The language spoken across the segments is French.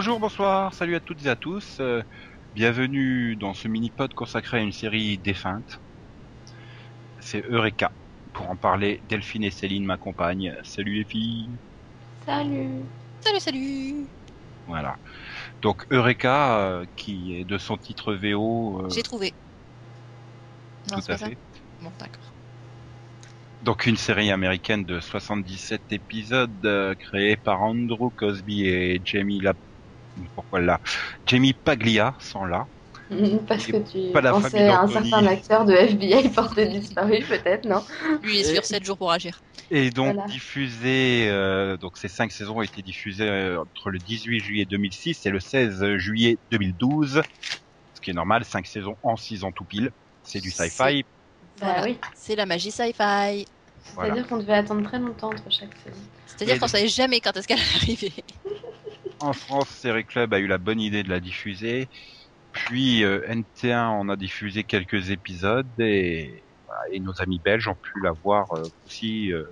Bonjour, bonsoir, salut à toutes et à tous. euh, bienvenue dans ce mini-pod consacré à une série défunte. C'est Eureka. Pour en parler, Delphine et Céline m'accompagnent. Salut les filles. Salut. Salut, salut Voilà. Donc Eureka, euh, qui est de son titre VO. euh, J'ai trouvé. Tout c'est à ça fait. Bon, d'accord. Donc une série américaine de 77 épisodes euh, créée par Andrew Cosby et Jamie La... Pourquoi là Jamie Paglia sont là. Parce que tu pas la pensais à un certain acteur de FBI porté disparu, peut-être, non Lui est sur 7 jours pour agir. Et donc Voilà. diffusé, euh, donc ces cinq saisons ont été diffusées euh, entre le 18 juillet 2006 et le 16 juillet 2012, ce qui est normal, cinq saisons en six ans tout pile. C'est du sci-fi. C'est- Bah Voilà. oui. C'est la magie sci-fi. C'est-à-dire Voilà. qu'on devait attendre très longtemps entre chaque saison. C'est-à-dire qu'on savait jamais quand est-ce qu'elle allait arriver. En France, Série Club a eu la bonne idée de la diffuser. Puis euh, NT1 en a diffusé quelques épisodes et, et nos amis belges ont pu la voir euh, aussi, euh,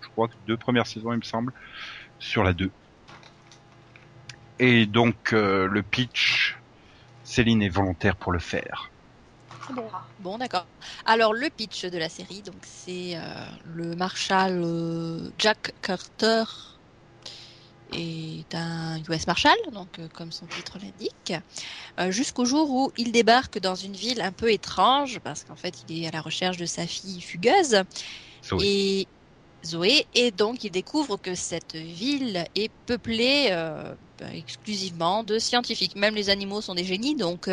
je crois que deux premières saisons il me semble, sur la 2. Et donc euh, le pitch, Céline est volontaire pour le faire. Bon, d'accord. Alors, le pitch de la série, donc c'est euh, le marshal euh, Jack Carter est un US Marshal, donc euh, comme son titre l'indique, euh, jusqu'au jour où il débarque dans une ville un peu étrange, parce qu'en fait, il est à la recherche de sa fille fugueuse. Zoé. et Zoé, et donc il découvre que cette ville est peuplée euh, exclusivement de scientifiques. Même les animaux sont des génies, donc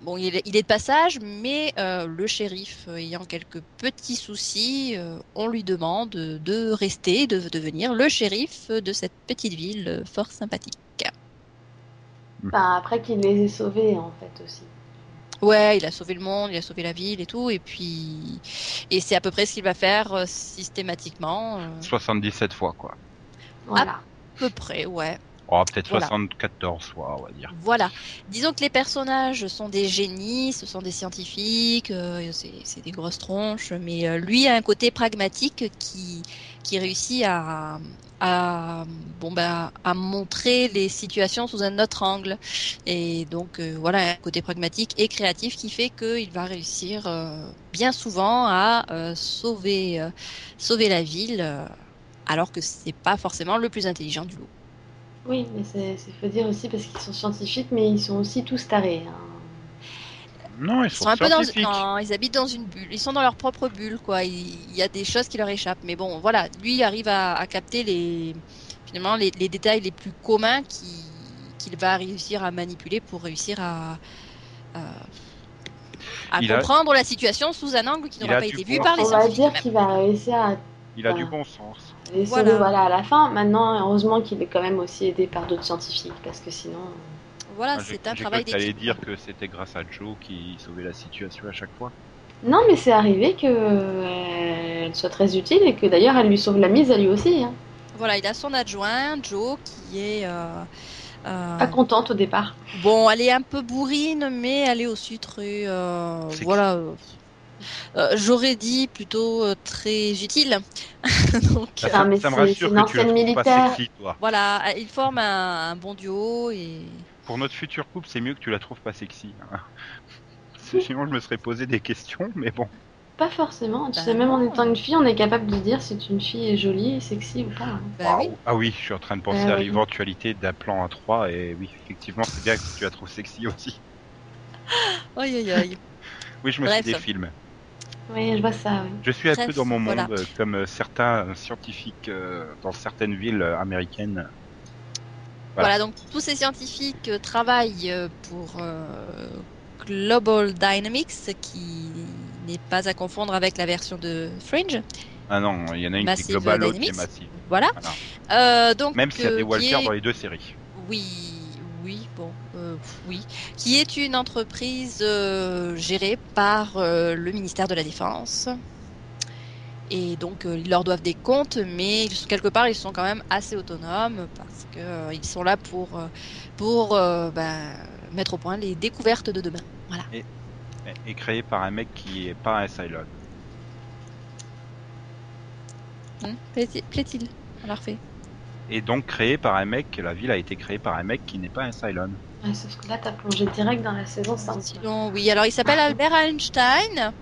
bon, il est, il est de passage, mais euh, le shérif euh, ayant quelques petits soucis, euh, on lui demande de rester, de devenir le shérif de cette petite ville fort sympathique. Enfin, après qu'il les ait sauvés, en fait, aussi. Ouais, il a sauvé le monde, il a sauvé la ville et tout, et puis et c'est à peu près ce qu'il va faire euh, systématiquement. euh, 77 fois quoi. Voilà. à peu près, ouais. Oh, peut-être Voilà. 74 fois, on va dire. Voilà. Disons que les personnages sont des génies, ce sont des scientifiques, euh, c'est des grosses tronches, mais euh, lui a un côté pragmatique qui qui réussit à à bon bah à montrer les situations sous un autre angle et donc euh, voilà un côté pragmatique et créatif qui fait qu'il va réussir euh, bien souvent à euh, sauver euh, sauver la ville euh, alors que c'est pas forcément le plus intelligent du lot. Oui, mais c'est faut dire aussi parce qu'ils sont scientifiques, mais ils sont aussi tous tarés. hein. Non, ils Ils sont, sont un peu dans, non, ils habitent dans une bulle. Ils sont dans leur propre bulle, quoi. Il, il y a des choses qui leur échappent. Mais bon, voilà, lui il arrive à, à capter les, finalement, les, les détails les plus communs qui- qu'il va réussir à manipuler pour réussir à, à, à Il a- comprendre la situation sous un angle qui n'aura a pas été vu par les On va dire qu'il va réussir à Il a du bon sens. Les Voilà. voilà, à la fin. Maintenant, heureusement qu'il est quand même aussi aidé par d'autres scientifiques, parce que sinon... Voilà, j'ai- c'est un travail d'équipe. dire que c'était grâce à Joe qui sauvait la situation à chaque fois. Non, mais c'est arrivé qu'elle soit très utile et que d'ailleurs elle lui sauve la mise à lui aussi. hein. Voilà, il a son adjoint, Joe, qui est, euh, euh, Pas contente au départ. Bon, elle est un peu bourrine, mais elle est aussi très, euh, voilà. Euh, euh, J'aurais dit plutôt euh, très utile. Donc Ça, euh, mais ça me c'est- rassure que tu la ancienne trouves militaire. pas sexy, toi. voilà, euh, ils forment un, un bon duo et Pour notre futur couple, c'est mieux que tu la trouves pas sexy. hein. Sinon, je me serais posé des questions, mais bon. Pas forcément. Tu Bah sais, même en étant une fille, on est capable de dire si une fille est jolie, sexy ou pas. hein. bah oui. Ah oui, je suis en train de penser Ah à oui. l'éventualité d'un plan à 3 et oui, effectivement, c'est bien que tu la trouves sexy aussi. Aïe aïe aïe. Oui, je me Bref. suis des films. Oui, je vois ça. oui. Je suis un peu dans mon monde, voilà. euh, comme euh, certains scientifiques euh, dans certaines villes américaines. Voilà. Voilà. donc tous ces scientifiques euh, travaillent pour euh, Global Dynamics, qui n'est pas à confondre avec la version de Fringe. Ah non, il y en a une qui est globale, l'autre qui est Dynamics. massive. Voilà. Voilà. Euh, donc Même s'il y a des Walters est- dans les deux séries. Oui, oui, bon, oui, qui est une entreprise euh, gérée par euh, le ministère de la Défense. Et donc, euh, ils leur doivent des comptes, mais quelque part, ils sont quand même assez autonomes parce que euh, ils sont là pour, euh, pour euh, ben, mettre au point les découvertes de demain. Voilà. Et, et créé par un mec qui est pas un Cylon. Plaît-il plaît-il On l'a refait. et donc créé par un mec. La ville a été créée par un mec qui n'est pas un Cylon. Ouais, sauf que là, t'as plongé direct dans la saison 5. Sinon, oui, alors il s'appelle Albert Einstein,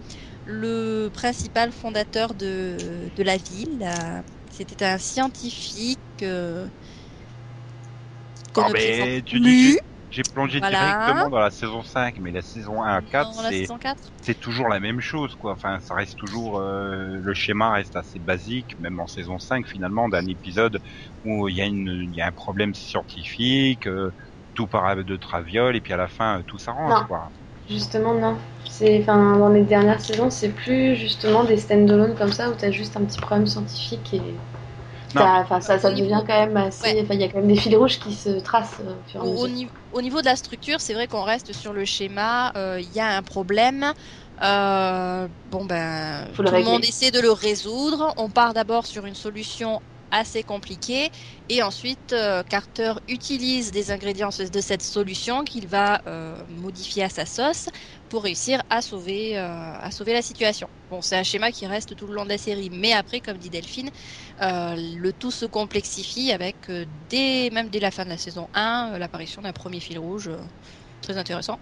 le principal fondateur de, de la ville. C'était un scientifique euh, Ah, ne mais tu- tu- plus. J'ai plongé Voilà. directement dans la saison 5, mais la saison 1 à 4, dans la c'est saison 4. c'est toujours la même chose, quoi. Enfin, ça reste toujours euh, le schéma reste assez basique, même en saison 5 finalement, d'un épisode où il y a une il y a un problème scientifique, euh, tout part de traviole et puis à la fin tout s'arrange, quoi. Justement, non. C'est, enfin, dans les dernières saisons, c'est plus justement des stand-alone comme ça où t'as juste un petit problème scientifique et enfin, ça, ça devient quand même assez. Ouais. Il y a quand même des fils rouges qui se tracent euh, au fur et à Au, niveau, au niveau de la structure, c'est vrai qu'on reste sur le schéma. euh, Il y a un problème. euh, bon ben, Faut tout le le régler. monde essaie de le résoudre. On part d'abord sur une solution assez compliquée et ensuite euh, Carter utilise des ingrédients de cette solution qu'il va euh, modifier à sa sauce pour réussir à sauver euh, à sauver la situation. Bon, c'est un schéma qui reste tout le long de la série, mais après, comme dit Delphine, le tout se complexifie avec dès même dès la fin de la saison 1 euh, l'apparition d'un premier fil rouge très intéressant.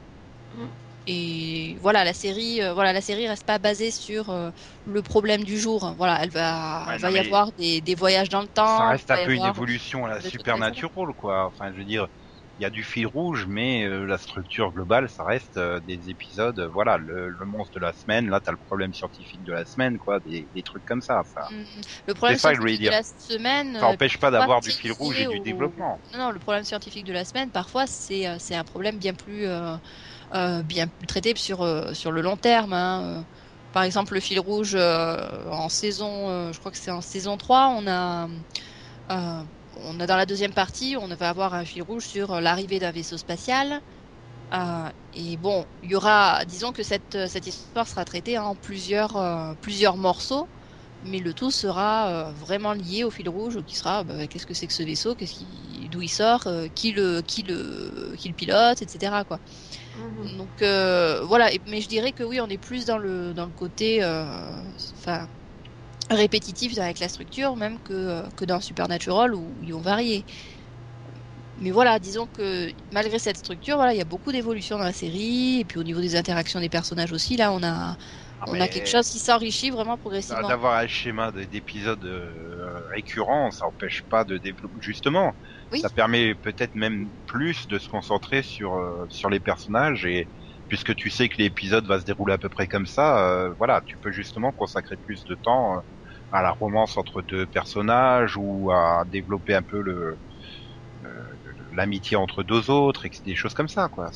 Mm. Et voilà, la série, euh, voilà, la série reste pas basée sur euh, le problème du jour. Voilà, elle va, Ouais, il va y avoir des, des voyages dans le temps. Ça reste un peu une évolution à la supernatural, quoi. Enfin, je veux dire, il y a du fil rouge, mais euh, la structure globale, ça reste euh, des épisodes. voilà, le, le monstre de la semaine. Là, t'as le problème scientifique de la semaine, quoi. Des, des trucs comme ça. Ça, Mm. Le problème ça scientifique de la semaine. ça empêche pas d'avoir du fil rouge et du au- développement. Non, non, le problème scientifique de la semaine, parfois, c'est c'est un problème bien plus, bien plus traité sur, euh, sur le long terme. hein. Euh, Par exemple, le fil rouge euh, en saison, euh, je crois que c'est en saison 3, on a, euh, on a dans la deuxième partie, on va avoir un fil rouge sur euh, l'arrivée d'un vaisseau spatial. Euh, et bon, il y aura, disons que cette, cette histoire sera traitée en plusieurs, euh, plusieurs morceaux mais le tout sera euh, vraiment lié au fil rouge qui sera bah, qu'est-ce que c'est que ce vaisseau, d'où il sort, euh, qui le, qui le, qui le pilote, etc. Quoi. Mhm. Donc euh, voilà, mais je dirais que oui, on est plus dans le dans le côté, euh, répétitif avec la structure même que euh, que dans Supernatural où ils ont varié. Mais voilà, disons que malgré cette structure, voilà, il y a beaucoup d'évolution dans la série et puis au niveau des interactions des personnages aussi, là, on a on a quelque chose qui s'enrichit vraiment progressivement. D'avoir un schéma de- d'épisodes euh, récurrents, ça empêche pas de développer. Justement, Oui. ça permet peut-être même plus de se concentrer sur euh, sur les personnages et puisque tu sais que l'épisode va se dérouler à peu près comme ça, euh, voilà, tu peux justement consacrer plus de temps euh, à la romance entre deux personnages ou à développer un peu le euh, l'amitié entre deux autres et que- des choses comme ça, quoi.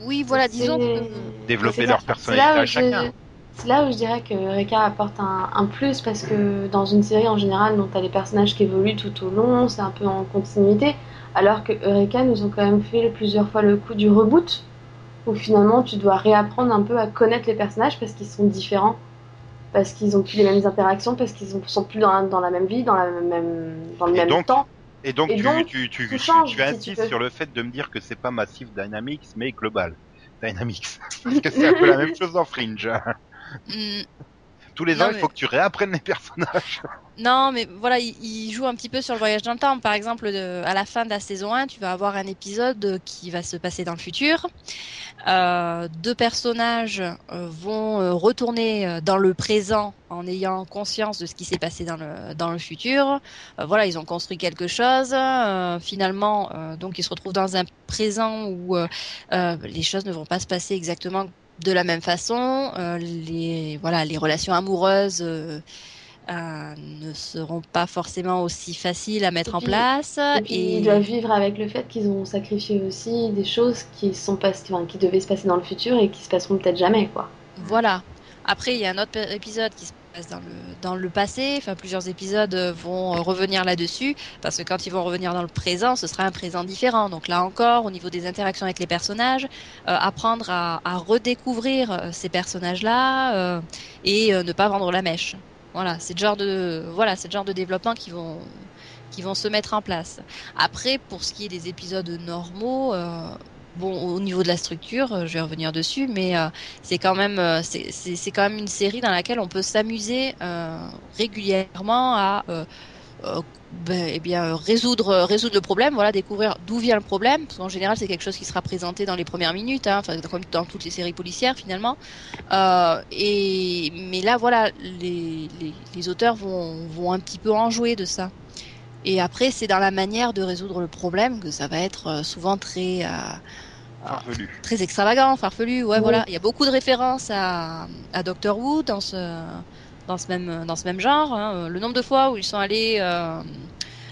Oui, voilà, disons que développer leur personnalité à je- chacun. C'est là où je dirais que Eureka apporte un, un plus parce que dans une série en général, tu as les personnages qui évoluent tout au long, c'est un peu en continuité, alors que Eureka nous ont quand même fait plusieurs fois le coup du reboot, où finalement tu dois réapprendre un peu à connaître les personnages parce qu'ils sont différents, parce qu'ils ont plus les mêmes interactions, parce qu'ils ont- sont plus dans la, dans la même vie, dans, la même, dans le Et même donc, temps. Et donc, Et tu, donc, tu, tu, tu, change, insistes sur le fait de me dire que c'est pas Massive Dynamics, mais global Dynamics. Parce que c'est un peu la même chose dans Fringe. Hmm, Tous les Non, ans, il mais- faut que tu réapprennes les personnages. Non, mais voilà, il, il joue un petit peu sur le voyage dans le temps. Par exemple, de- à la fin de la saison 1, tu vas avoir un épisode qui va se passer dans le futur. Euh, deux personnages euh, vont euh, retourner dans le présent en ayant conscience de ce qui s'est passé dans le, dans le futur. Euh, voilà, ils ont construit quelque chose. Euh, finalement, donc ils se retrouvent dans un présent où les choses ne vont pas se passer exactement de la même façon. Euh, les voilà, les relations amoureuses. euh, euh, ne seront pas forcément aussi faciles à mettre Et en puis- place. Et puis ils doivent vivre avec le fait qu'ils ont sacrifié aussi des choses qui sont pas, enfin, qui devaient se passer dans le futur et qui se passeront peut-être jamais, quoi. Voilà. Après, il y a un autre épisode qui se dans le, dans le passé. Enfin, plusieurs épisodes euh, vont euh, revenir là-dessus. Parce que quand ils vont revenir dans le présent, ce sera un présent différent. Donc là encore, au niveau des interactions avec les personnages, euh, apprendre à, à redécouvrir ces personnages-là et ne pas vendre la mèche. Voilà, c'est le genre de, voilà, c'est genre de développement qui vont, qui vont se mettre en place. Après, pour ce qui est des épisodes normaux, bon, au niveau de la structure, euh, je vais revenir dessus, mais euh, c'est quand même euh, c'est quand même une série dans laquelle on peut s'amuser régulièrement à ben, eh bien résoudre résoudre le problème, voilà, découvrir d'où vient le problème. Parce qu'en général, c'est quelque chose qui sera présenté dans les premières minutes, hein, comme dans toutes les séries policières finalement. Et mais là, voilà, les, les, les auteurs vont vont un petit peu en jouer de ça. Et après, c'est dans la manière de résoudre le problème que ça va être euh, souvent très euh, Farfelu. très extravagant, farfelu. Ouais, Oui. voilà. Il y a beaucoup de références à, à Doctor Who dans ce, dans ce même, dans ce même genre. hein. Le nombre de fois où ils sont allés euh,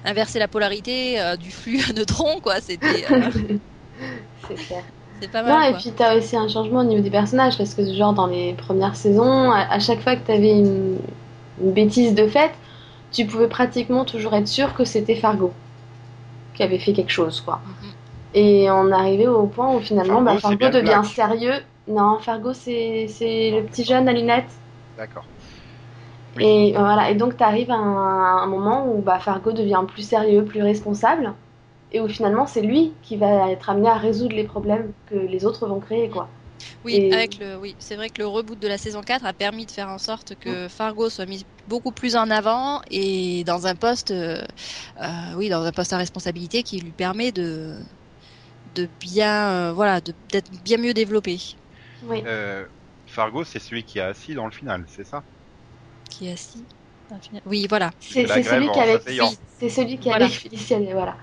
inverser la polarité euh, du flux à neutrons, quoi. C'était, euh, c'est clair. c'est pas Non, mal. et quoi. puis t'as aussi un changement au niveau des personnages parce que genre dans les premières saisons, à, à chaque fois que t'avais une, une bêtise de fait, tu pouvais pratiquement toujours être sûr que c'était Fargo qui avait fait quelque chose, quoi. Mhm. Et on arrivait au point où finalement Fargo, bah, Fargo devient black. sérieux. Non, Fargo c'est c'est le petit jeune à lunettes. D'accord. Oui. Et voilà, et donc tu arrives à un, un moment où bah, Fargo devient plus sérieux, plus responsable, et où finalement c'est lui qui va être amené à résoudre les problèmes que les autres vont créer, quoi. Oui, Et- avec le, oui, c'est vrai que le reboot de la saison 4 a permis de faire en sorte que Fargo soit mis beaucoup plus en avant et dans un poste, euh, euh, oui, dans un poste à responsabilité qui lui permet de, de bien, euh, voilà, d'être bien mieux développé. Oui. Euh, Fargo, c'est celui qui est assis dans le final, c'est ça? Qui est assis. dans le final. Oui, voilà. C'est celui qui avait, c'est celui qui Voilà. avait voilà.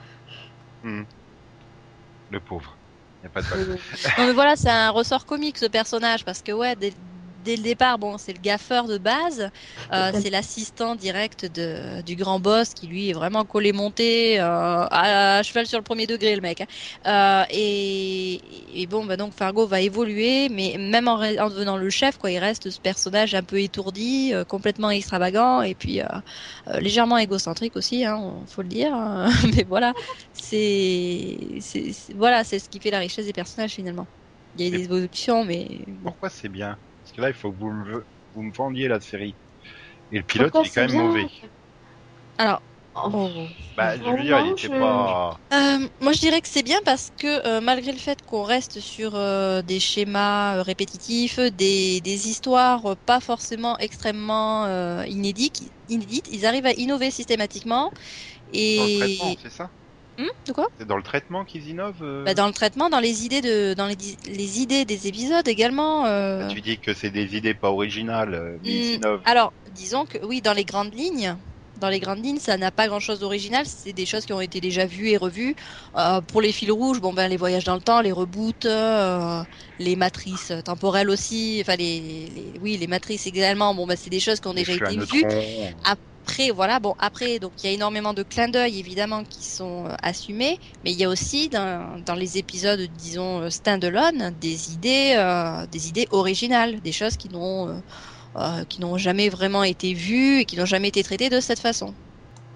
Le pauvre. Y a pas de bol. Non, mais voilà, c'est un ressort comique ce personnage parce que ouais, dès, dès le départ, bon, c'est le gaffeur de base, euh, c'est l'assistant direct de, du grand boss qui lui est vraiment collé monté euh, à, à cheval sur le premier degré le mec. hein. Euh, et, et bon, bah donc Fargo va évoluer, mais même en, devenant le chef, quoi, il reste ce personnage un peu étourdi, euh, complètement extravagant et puis euh, euh, légèrement égocentrique aussi, hein, on- faut le dire. hein. mais voilà, c'est, voilà, c'est ce qui fait la richesse des personnages finalement. Il y a Mais- des évolutions, mais bon. Pourquoi c'est bien? Parce que là, il faut que vous me, vous me vendiez la série. Et le pilote, Pourquoi il est quand même mauvais. Alors, Oh, oh. Bah, je veux dire, il était je- pas. Euh, moi, je dirais que c'est bien parce que euh, malgré le fait qu'on reste sur euh, des schémas euh, répétitifs, des, des histoires euh, pas forcément extrêmement euh, inédites, inédites, ils arrivent à innover systématiquement. Dans le Et traitement, c'est ça Hum, de quoi C'est dans le traitement qu'ils innovent euh bah, Dans le traitement, dans les idées de, dans les, les idées des épisodes également. euh, Tu dis que c'est des idées pas originales, euh, mais ils Hmm, innovent. Alors, disons que oui, dans les grandes lignes, dans les grandes lignes, ça n'a pas grand-chose d'original. C'est des choses qui ont été déjà vues et revues. Euh, pour les fils rouges, bon ben les voyages dans le temps, les reboots, les matrices temporelles aussi. Enfin les, les- oui, les matrices également. Bon ben c'est des choses qui ont déjà été vues. Après, voilà, bon, après, donc il y a énormément de clins d'œil évidemment qui sont euh, assumés, mais il y a aussi dans, dans les épisodes, disons, euh, stand-alone, des idées, euh, des idées originales, des choses qui n'ont, euh, qui n'ont jamais vraiment été vues et qui n'ont jamais été traitées de cette façon.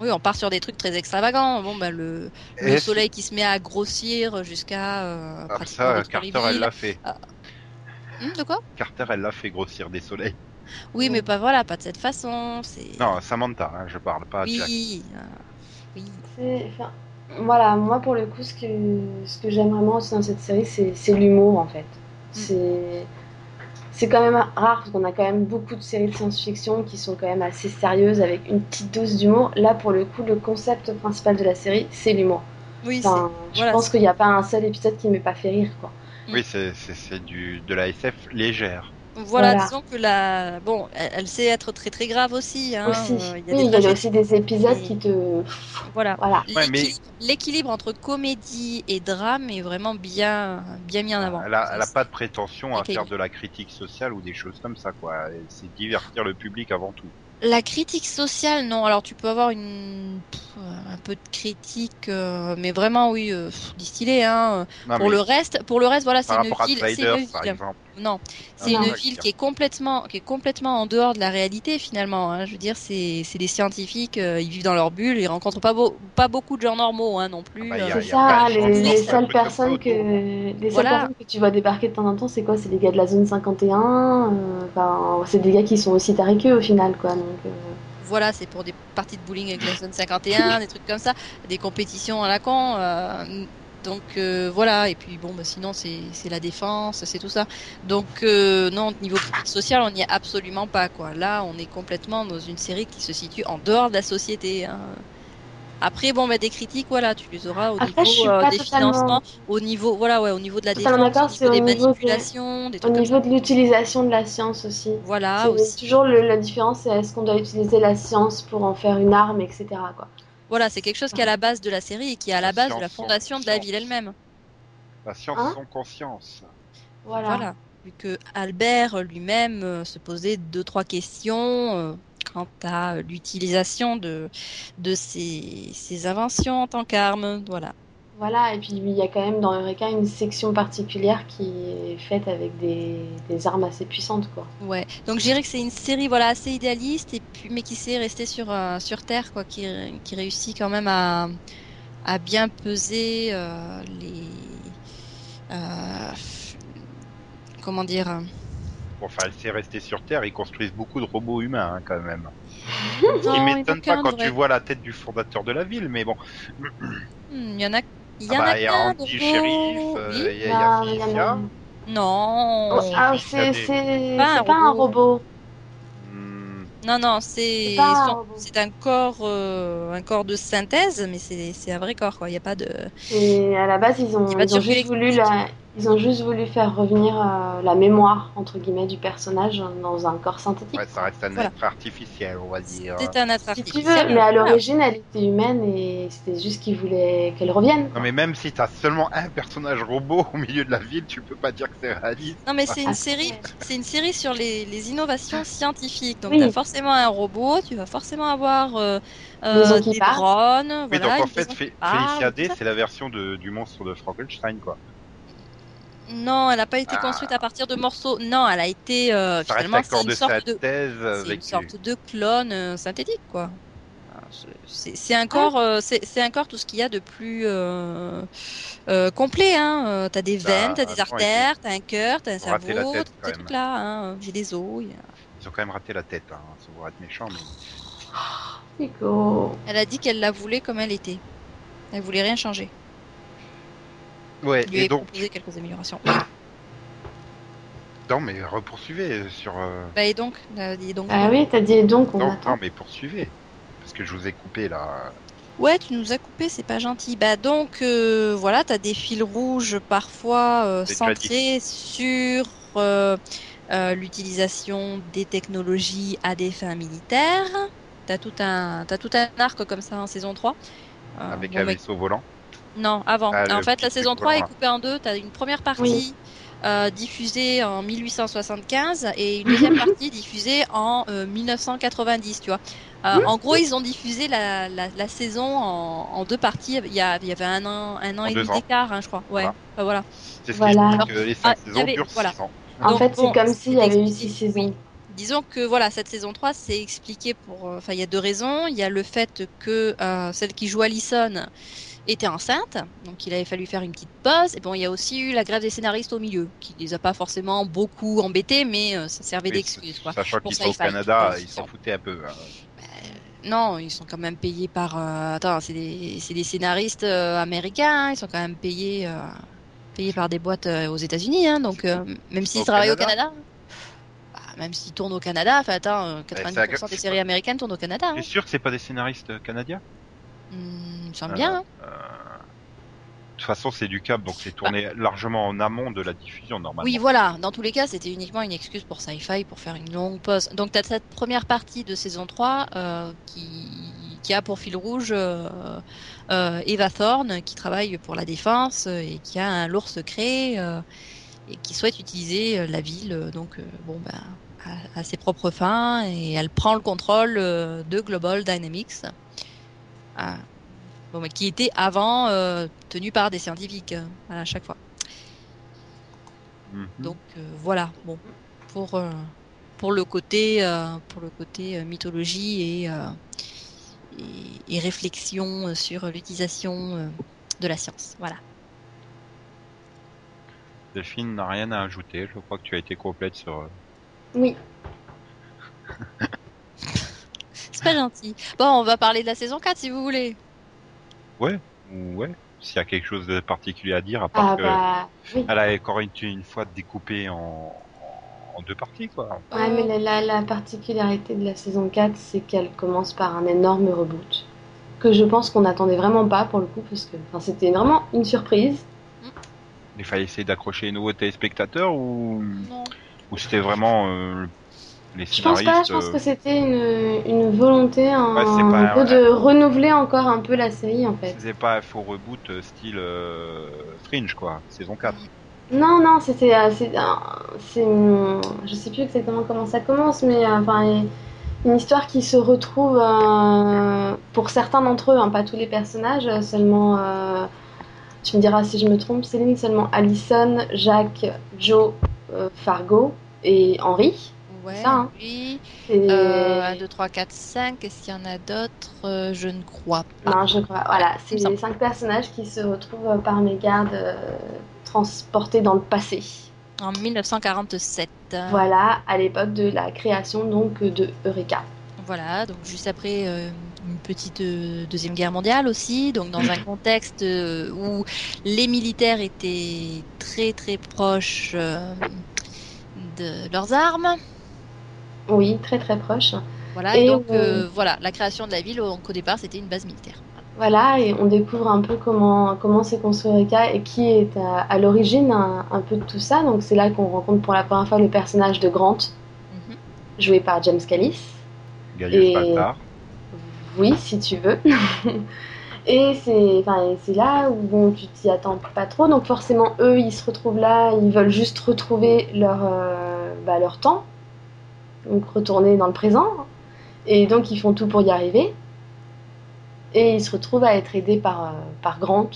Oui, on part sur des trucs très extravagants. Bon, ben le, le soleil qui se met à grossir jusqu'à Ah, ça, Carter, elle l'a fait. Hum, de quoi? Carter, elle l'a fait grossir des soleils. Oui, mais pas voilà, pas de cette façon. C'est Non, Samantha, hein, je parle pas. Jack. oui, euh, oui. Enfin, voilà, moi pour le coup, ce que, ce que j'aime vraiment aussi dans cette série, c'est c'est l'humour en fait. C'est c'est quand même rare parce qu'on a quand même beaucoup de séries de science-fiction qui sont quand même assez sérieuses avec une petite dose d'humour. Là, pour le coup, le concept principal de la série, c'est l'humour. Oui, Enfin, je voilà, pense qu'il n'y a pas un seul épisode qui ne m'ait pas fait rire, quoi. Oui, c'est du de la SF légère. Voilà, Voilà. disons que la bon, elle, elle sait être très très grave aussi. Hein, aussi. euh, oui, des il y a tragédies, aussi des épisodes mais- qui te. Voilà. Voilà. Ouais, mais- L'équilibre- entre comédie et drame est vraiment bien bien mis en avant. Elle a, elle a Ça, pas de prétention à faire de la critique sociale ou des choses comme ça, quoi. C'est divertir le public avant tout. La critique sociale, non. Alors tu peux avoir une pff, euh, peu de critique, euh, mais vraiment oui, euh, pff, distillée. Hein. Non, Pour le reste, pour le reste, voilà, c'est une ville, c'est Sliders, une par ville. exemple. Non, c'est Non. une ville qui est complètement, qui est complètement en dehors de la réalité finalement. Hein. Je veux dire, c'est, c'est des scientifiques, euh, ils vivent dans leur bulle, ils rencontrent pas, beau- pas beaucoup de gens normaux hein, non plus. Ah bah, C'est ça, les, les seules personnes que les seules Voilà. personnes que tu vois débarquer de temps en temps, c'est quoi? C'est des gars de la zone 51. euh, Enfin, c'est des gars qui sont aussi tarés qu'eux au final, quoi. Donc, euh, Voilà, c'est pour des parties de bowling avec la zone 51, des trucs comme ça, des compétitions à la con. euh, donc euh, voilà, et puis bon, bah, sinon c'est la défense, c'est tout ça. Donc euh, non, niveau critique sociale, on n'y est absolument pas quoi. Là, on est complètement dans une série qui se situe en dehors de la société. hein. Après, bon, bah, des critiques, voilà, tu les auras au Après, niveau euh, des totalement- financements, au niveau, voilà, ouais, au niveau de la défense, au niveau au des niveau de- manipulations, des Au trucs comme niveau de l'utilisation de la science aussi. Voilà, c'est aussi. toujours le- la différence, c'est est-ce qu'on doit utiliser la science pour en faire une arme, etc. Quoi. Voilà, c'est quelque chose qui est à la base de la série et qui est à la La base de la fondation de la conscience. ville elle-même. La science Hein sans conscience. Voilà. Voilà. Vu que Albert lui-même euh, se posait deux trois questions euh, quant à l'utilisation de de ses, ses inventions en tant qu'arme. Voilà. Voilà, et puis il y a quand même dans Eureka une section particulière qui est faite avec des, des armes assez puissantes. Quoi. Ouais. Donc je dirais que c'est une série voilà assez idéaliste et puis mais qui sait rester sur euh, sur terre quoi, qui qui réussit quand même à à bien peser euh, les euh, comment dire enfin, c'est resté sur Terre, ils construisent beaucoup de robots humains, hein, quand même. Non, Ce qui en m'étonne pas quand tu vois la tête du fondateur de la ville, mais bon. Hmm, Il y en a il y Ah en bah, a il y a Andy, shérif, euh, il y a, y a Non, il y en a-. Non. Oh, ah, c'est Pas un c'est pas un robot. Hmm, Non, non, c'est un c'est corps, euh, un corps de synthèse, mais c'est c'est un vrai corps, quoi. Il n'y a pas de. Et à la base, ils ont, ils ont, juste, voulu la, ils ont juste voulu faire revenir euh, la mémoire, entre guillemets, du personnage dans un corps synthétique. ouais, ça reste un Voilà. être artificiel, on va dire. C'est un être Si tu artificiel. veux, mais à l'origine, elle était humaine et c'était juste qu'ils voulaient qu'elle revienne. Non, mais même si t'as seulement un personnage robot au milieu de la ville, tu peux pas dire que c'est réaliste. Non, mais c'est une Ah, série, c'est une série sur les, les innovations scientifiques. Donc, Oui. t'as forcément un robot, tu vas forcément avoir euh, euh, des drones. Oui, voilà, donc en fait, Félicia D, c'est la version de, du monstre de Frankenstein, quoi. Non, elle n'a pas été Ah. construite à partir de morceaux. Non, elle a été euh, finalement c'est une sorte de avec une sorte de clone euh, synthétique, quoi. Ah, c'est- corps, euh, c'est corps tout ce qu'il y a de plus euh, euh, complet. Hein. T'as des Ça, veines, t'as des artères, t'as un cœur, t'as un cerveau, tête, tout trucs-là. Hein. J'ai des os. il y a- Ils ont quand même raté la tête, hein, ça va être méchant, mais... Nico. Elle a dit qu'elle la voulait comme elle était. Elle voulait rien changer. Ouais, lui et a donc... proposé quelques améliorations. Non, mais repoursuivez sur... euh, Bah et donc, a dit donc. Ah oui, t'as dit donc, on Non, attend. non, mais poursuivez. Parce que je vous ai coupé, là. Ouais, tu nous as coupé, c'est pas gentil. Bah donc euh, voilà, t'as des fils rouges parfois euh, centrés sur euh, euh, l'utilisation des technologies à des fins militaires. T'as tout un t'as tout un arc comme ça en saison 3. Euh, Avec bon, un bah, vaisseau volant. Non, avant. Ah, en fait, la saison truc 3 est coupée en deux. T'as une première partie Oui. euh, diffusée en 1875 et une deuxième partie diffusée en euh, 1990, tu vois. Euh, En gros, ils ont diffusé la, la, la saison en, en deux parties. Il y, a, il y avait un an, un an En et deux demi d'écart, hein, je crois. Ouais. Voilà. Enfin, voilà. C'est ce Voilà. les cinq Ah, saisons avait- durent voilà. 6 ans. En Donc, fait, c'est bon, comme s'il y avait eu six saisons. Disons que voilà, cette saison 3, c'est expliqué pour. euh, Enfin, il y a deux raisons. Il y a le fait que euh, celle qui joue Allison était enceinte, donc il avait fallu faire une petite pause. Et bon, il y a aussi eu la grève des scénaristes au milieu, qui les a pas forcément beaucoup embêtés, mais euh, ça servait d'excuse. Sachant qu'ils sont au Canada, ils s'en foutaient un peu. hein. Non, ils sont quand même payés par. euh, Attends, c'est des, des scénaristes euh, américains. hein, Ils sont quand même payés, payés par des boîtes aux États-Unis. Hein, donc, même s'ils travaillent au Canada bah, même s'ils tournent au Canada, enfin, attends, euh, 90% c'est des séries américaines tournent au Canada. Hein. T'es sûr que c'est pas des scénaristes canadiens? Me semble bien. hein. euh, De toute façon, c'est du câble, donc c'est tourné largement en amont de la diffusion normalement. Oui, voilà. Dans tous les cas, c'était uniquement une excuse pour Sci-Fi pour faire une longue pause. Donc, tu as cette première partie de saison 3 euh, qui, qui a pour fil rouge euh, euh, Eva Thorne qui travaille pour la défense et qui a un lourd secret et qui souhaite utiliser la ville donc bon ben à, à ses propres fins et elle prend le contrôle de Global Dynamics. Ah. Bon, mais qui était avant euh, tenu par des scientifiques euh, à chaque fois. Mhm. Donc euh, voilà, bon, pour euh, pour le côté euh, pour le côté mythologie et, euh, et et réflexion sur l'utilisation de la science. Voilà. Delphine n'a rien à ajouter. Je crois que tu as été complète sur. Oui. Gentil. Bon, on va parler de la saison 4 si vous voulez. Ouais, ou ouais. S'il y a quelque chose de particulier à dire, à part Ah que bah oui. elle a encore une, une fois découpé en, en deux parties, quoi. Ouais, mais la, la, la particularité de la saison 4, c'est qu'elle commence par un énorme reboot. que je pense qu'on n'attendait vraiment pas pour le coup, parce que c'était vraiment une surprise. Il fallait essayer d'accrocher les nouveaux téléspectateurs ou, Non. ou c'était vraiment euh, les Je pense pas, je pense euh, que c'était une, une volonté un, Ouais, c'est pas un un- peu de renouveler encore un peu la série en fait. C'était pas un faux reboot euh, style euh, Fringe quoi, saison 4. Non, non, c'était, euh, c'est, euh, je sais plus exactement comment ça commence, mais euh, enfin, une histoire qui se retrouve euh, pour certains d'entre eux, hein, pas tous les personnages, euh, seulement, euh, tu me diras si je me trompe, Céline, seulement Allison, Jacques, Joe, euh, Fargo et Henry. Ouais, Ça, hein. oui. C'est- Euh, 1, 2, 3, 4, 5. Est-ce qu'il y en a d'autres? Euh, Je ne crois pas. Non, je crois. Voilà, c'est les cinq personnages qui se retrouvent euh, par mégarde euh, transportés dans le passé. En 1947. Voilà, à l'époque de la création donc de Eureka. Voilà, donc juste après euh, une petite euh, deuxième guerre mondiale aussi, donc dans un contexte euh, où les militaires étaient très très proches de leurs armes. Oui, très très proche. Voilà, et, Et, donc euh, euh, voilà, la création de la ville, donc au départ c'était une base militaire. Voilà, et on découvre un peu comment comment s'est construit Eureka et qui est à, à l'origine un, un peu de tout ça. Donc c'est là qu'on rencontre pour la première fois le personnage de Grant, Mhm. joué par James Callis. Gaius Et-. Oui, si tu veux. Et c'est enfin, et c'est là où bon, tu t'y attends pas trop. Donc forcément, eux, ils se retrouvent là, ils veulent juste retrouver leur, euh, bah, leur temps. Donc retourner dans le présent. Et donc ils font tout pour y arriver. Et ils se retrouvent à être aidés par, euh, par Grant,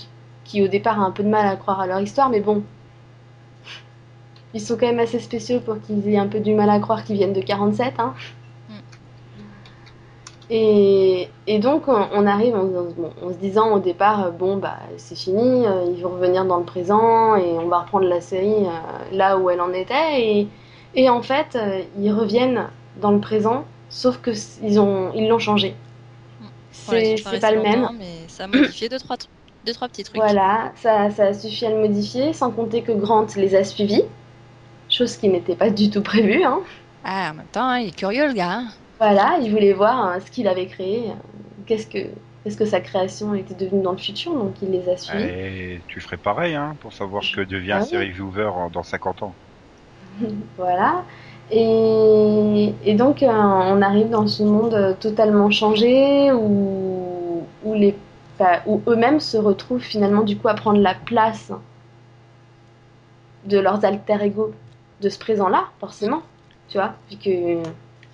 qui au départ a un peu de mal à croire à leur histoire, mais bon. Ils sont quand même assez spéciaux pour qu'ils aient un peu du mal à croire qu'ils viennent de 47. Hein. Et, et donc on, arrive en, se- bon, en se disant au départ, euh, bon bah c'est fini, euh, ils vont revenir dans le présent et on va reprendre la série là où elle en était. Et, et en fait, euh, ils reviennent dans le présent, sauf que ils ont ils l'ont changé. Voilà, C'est pas le même. Mais ça a modifié deux trois, deux, trois petits trucs. Voilà, ça, ça a suffi à le modifier, sans compter que Grant les a suivis, chose qui n'était pas du tout prévue. Hein. Ah, en même temps, hein, il est curieux le gars. hein. Voilà, il voulait voir euh, ce qu'il avait créé, euh, qu'est-ce que, que sa création était devenue dans le futur, donc il les a suivis. Et tu ferais pareil hein, pour savoir ce que devient Ah un oui. série viewer en- dans 50 ans. Voilà. Et, et donc, euh, on arrive dans ce monde euh, totalement changé où, où, les, où eux-mêmes se retrouvent finalement du coup à prendre la place de leurs alter ego de ce présent-là, forcément. Tu vois, vu que.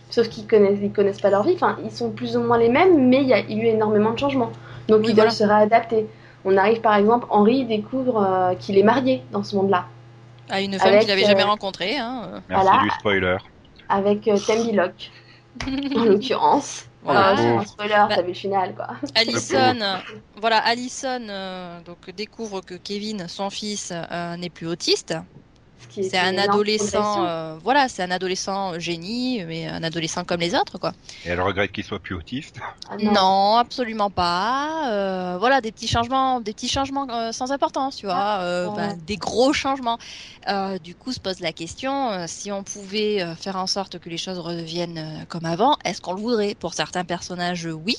Sauf qu'ils connaissent, ils connaissent pas leur vie. Enfin, ils sont plus ou moins les mêmes, mais il y a eu énormément de changements. Donc, Oui, ils voilà. doivent se réadapter. On arrive par exemple, Henri découvre euh, qu'il est marié dans ce monde-là. À une femme qu'il n'avait euh, jamais rencontrée. Hein. Merci Voilà. du spoiler. avec euh, Tembi Locke, en l'occurrence. Voilà. Ah, c'est un Bah. spoiler, t'as vu le final, quoi. Allison, voilà, Allison euh, donc découvre que Kevin, son fils, euh, n'est plus autiste. Ce qui est C'est un adolescent, euh, voilà, c'est un adolescent génie, mais un adolescent comme les autres, quoi. Et elle regrette qu'il soit plus autiste. Ah Non, absolument pas. Euh, voilà, des petits changements, des petits changements euh, sans importance, tu vois, euh, ouais. ben, des gros changements. Euh, du coup, se pose la question euh, si on pouvait euh, faire en sorte que les choses reviennent euh, comme avant, est-ce qu'on le voudrait? Pour certains personnages, oui.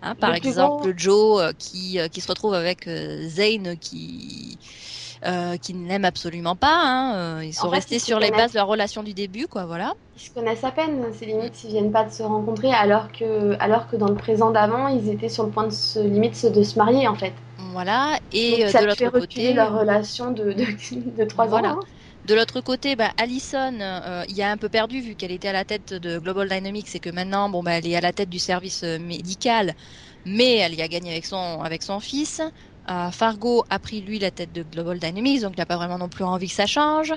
Hein, par exemple, Joe euh, qui, euh, qui se retrouve avec euh, Zane qui, euh, qui ne l'aime absolument pas. Hein, euh, ils sont fait, restés ils sur les connaissent. bases de leur relation du début, quoi, voilà. Ils se connaissent à peine, c'est limite s'ils viennent pas de se rencontrer, alors que, alors que dans le présent d'avant, ils étaient sur le point de se, limite de se marier, en fait. Voilà. Et Donc, euh, ça de l'autre côté, leur relation de, de, 3 Voilà. ans. hein. De l'autre côté, bah, Allison, euh, il y a un peu perdu vu qu'elle était à la tête de Global Dynamics et que maintenant, bon, bah, elle est à la tête du service médical, mais elle y a gagné avec son, avec son fils. Euh, Fargo a pris lui la tête de Global Dynamics, donc il n'a pas vraiment non plus envie que ça change.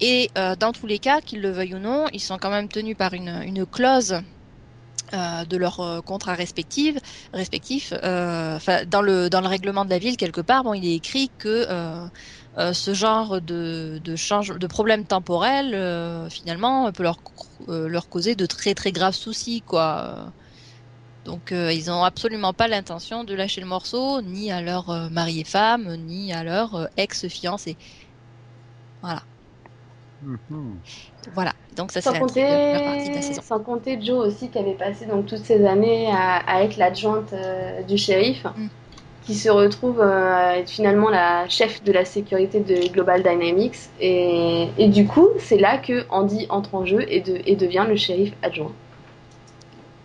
Et euh, dans tous les cas, qu'ils le veuillent ou non, ils sont quand même tenus par une, clause euh, de leur euh, contrat respectif, respectif. euh, enfin, dans le dans le règlement de la ville quelque part, bon, il est écrit que ce genre de de change de problème temporel finalement peut leur leur causer de très très graves soucis quoi. Donc euh, ils ont absolument pas l'intention de lâcher le morceau ni à leur euh, mari et femme ni à leur euh, ex fiancé. Voilà. Mhm. Voilà, donc ça c'est Sans la première partie de la saison. sans compter Joe aussi qui avait passé donc toutes ces années à, à être l'adjointe euh, du shérif, Mm. qui se retrouve euh, à être finalement la chef de la sécurité de Global Dynamics. Et, et du coup, c'est là que Andy entre en jeu et, de- et devient le shérif adjoint.